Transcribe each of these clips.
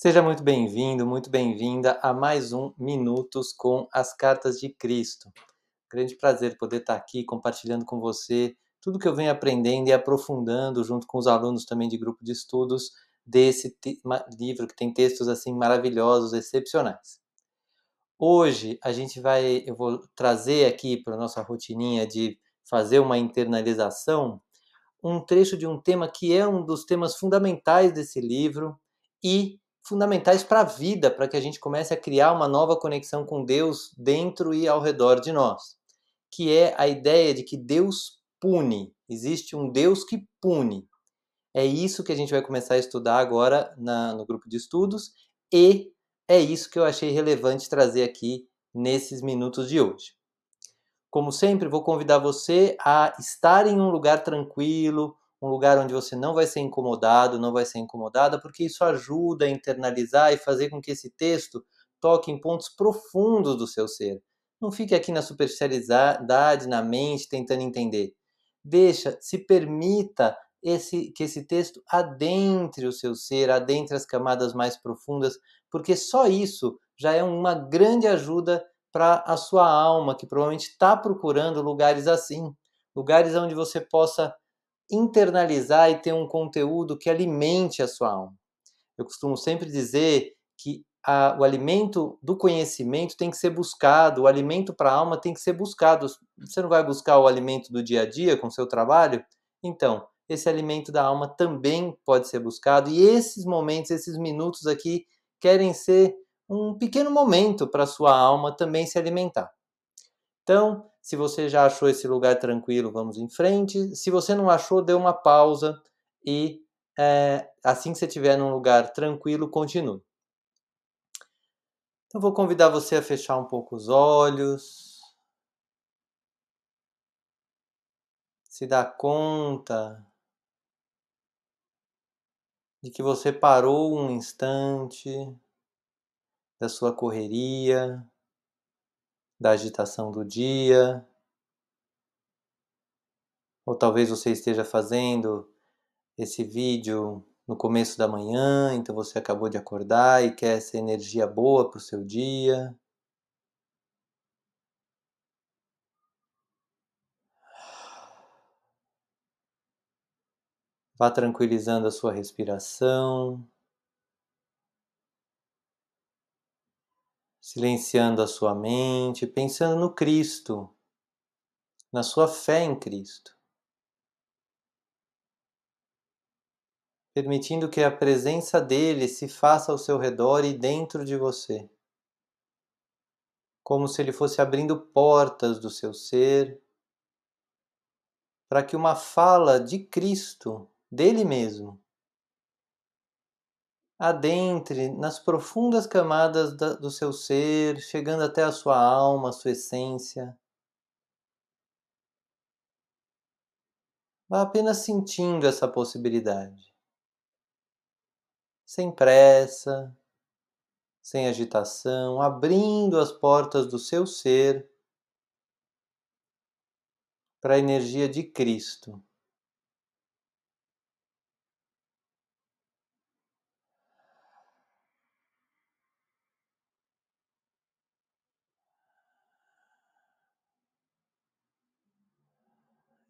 Seja muito bem-vindo, muito bem-vinda a mais um Minutos com as Cartas de Cristo. Grande prazer poder estar aqui compartilhando com você tudo que eu venho aprendendo e aprofundando junto com os alunos também de grupo de estudos desse livro que tem textos assim maravilhosos, excepcionais. Hoje a gente vai, eu vou trazer aqui para a nossa rotininha de fazer uma internalização um trecho de um tema que é um dos temas fundamentais desse livro e fundamentais para a vida, para que a gente comece a criar uma nova conexão com Deus dentro e ao redor de nós, que é a ideia de que Deus pune, existe um Deus que pune. É isso que a gente vai começar a estudar agora na, no grupo de estudos e é isso que eu achei relevante trazer aqui nesses minutos de hoje. Como sempre, vou convidar você a estar em um lugar tranquilo, um lugar onde você não vai ser incomodado, não vai ser incomodada, porque isso ajuda a internalizar e fazer com que esse texto toque em pontos profundos do seu ser. Não fique aqui na superficialidade, na mente, tentando entender. Deixa, se permita esse, que esse texto adentre o seu ser, adentre as camadas mais profundas, porque só isso já é uma grande ajuda para a sua alma, que provavelmente está procurando lugares assim, lugares onde você possa internalizar e ter um conteúdo que alimente a sua alma. Eu costumo sempre dizer que a, o alimento do conhecimento tem que ser buscado, o alimento para a alma tem que ser buscado. Você não vai buscar o alimento do dia a dia com seu trabalho? Então, esse alimento da alma também pode ser buscado, e esses momentos, esses minutos aqui, querem ser um pequeno momento para a sua alma também se alimentar. Então, se você já achou esse lugar tranquilo, vamos em frente. Se você não achou, dê uma pausa e é, assim que você estiver num lugar tranquilo, continue. Então, vou convidar você a fechar um pouco os olhos. Se dar conta de que você parou um instante da sua correria, da agitação do dia, ou talvez você esteja fazendo esse vídeo no começo da manhã, então você acabou de acordar e quer essa energia boa para o seu dia. Vá tranquilizando a sua respiração. Silenciando a sua mente, pensando no Cristo, na sua fé em Cristo. Permitindo que a presença dele se faça ao seu redor e dentro de você. Como se ele fosse abrindo portas do seu ser para que uma fala de Cristo, dele mesmo, adentre nas profundas camadas da, do seu ser, chegando até a sua alma, a sua essência. Vá apenas sentindo essa possibilidade. Sem pressa, sem agitação, abrindo as portas do seu ser para a energia de Cristo.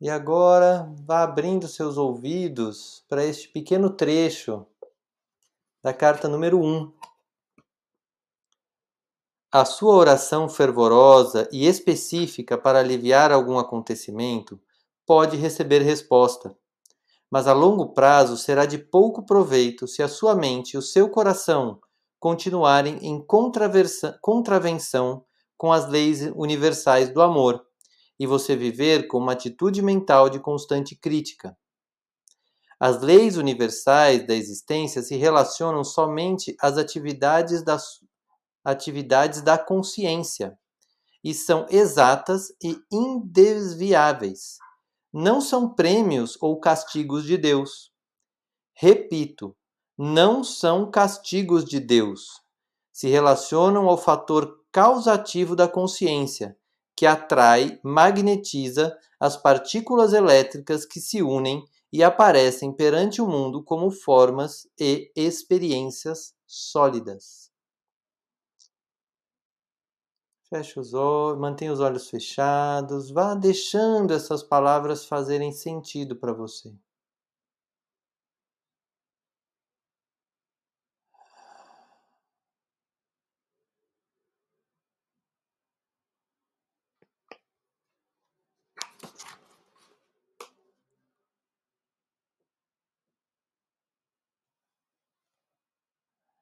E agora vá abrindo seus ouvidos para este pequeno trecho da carta número 1. A sua oração fervorosa e específica para aliviar algum acontecimento pode receber resposta, mas a longo prazo será de pouco proveito se a sua mente e o seu coração continuarem em contravenção com as leis universais do amor e você viver com uma atitude mental de constante crítica. As leis universais da existência se relacionam somente às atividades, das, atividades da consciência e são exatas e indesviáveis. Não são prêmios ou castigos de Deus. Repito, não são castigos de Deus. Se relacionam ao fator causativo da consciência que atrai, magnetiza as partículas elétricas que se unem e aparecem perante o mundo como formas e experiências sólidas. Feche os olhos, mantenha os olhos fechados, vá deixando essas palavras fazerem sentido para você.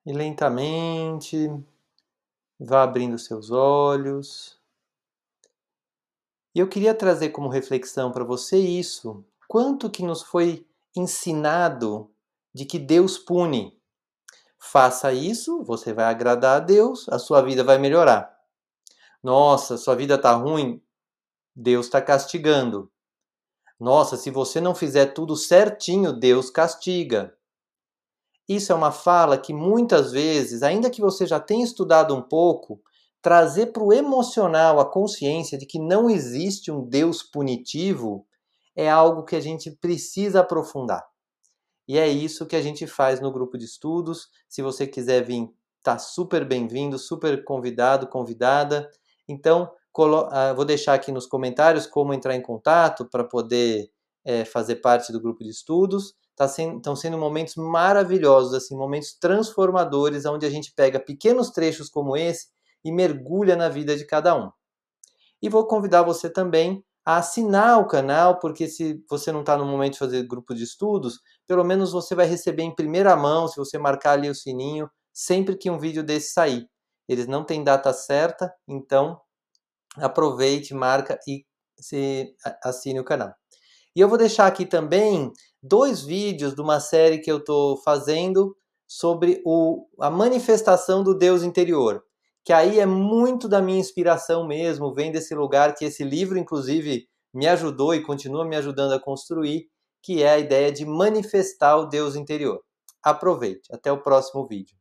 E lentamente vá abrindo seus olhos. E eu queria trazer como reflexão para você isso, quanto que nos foi ensinado de que Deus pune. Faça isso, você vai agradar a Deus, a sua vida vai melhorar. Nossa, sua vida está ruim, Deus está castigando. Nossa, se você não fizer tudo certinho, Deus castiga. Isso é uma fala que muitas vezes, ainda que você já tenha estudado um pouco, trazer para o emocional a consciência de que não existe um Deus punitivo é algo que a gente precisa aprofundar. E é isso que a gente faz no grupo de estudos. Se você quiser vir, tá super bem-vindo, super convidado, convidada. Então, ah, vou deixar aqui nos comentários como entrar em contato para poder é, fazer parte do grupo de estudos tá sendo, estão sendo momentos maravilhosos, assim, momentos transformadores, onde a gente pega pequenos trechos como esse e mergulha na vida de cada um. E vou convidar você também a assinar o canal, porque se você não está no momento de fazer grupo de estudos, pelo menos você vai receber em primeira mão, se você marcar ali o sininho, sempre que um vídeo desse sair. Eles não têm data certa, então aproveite, marca e se assine o canal. E eu vou deixar aqui também dois vídeos de uma série que eu estou fazendo sobre o, a manifestação do Deus interior, que aí é muito da minha inspiração mesmo, vem desse lugar que esse livro, inclusive, me ajudou e continua me ajudando a construir, que é a ideia de manifestar o Deus interior. Aproveite. Até o próximo vídeo.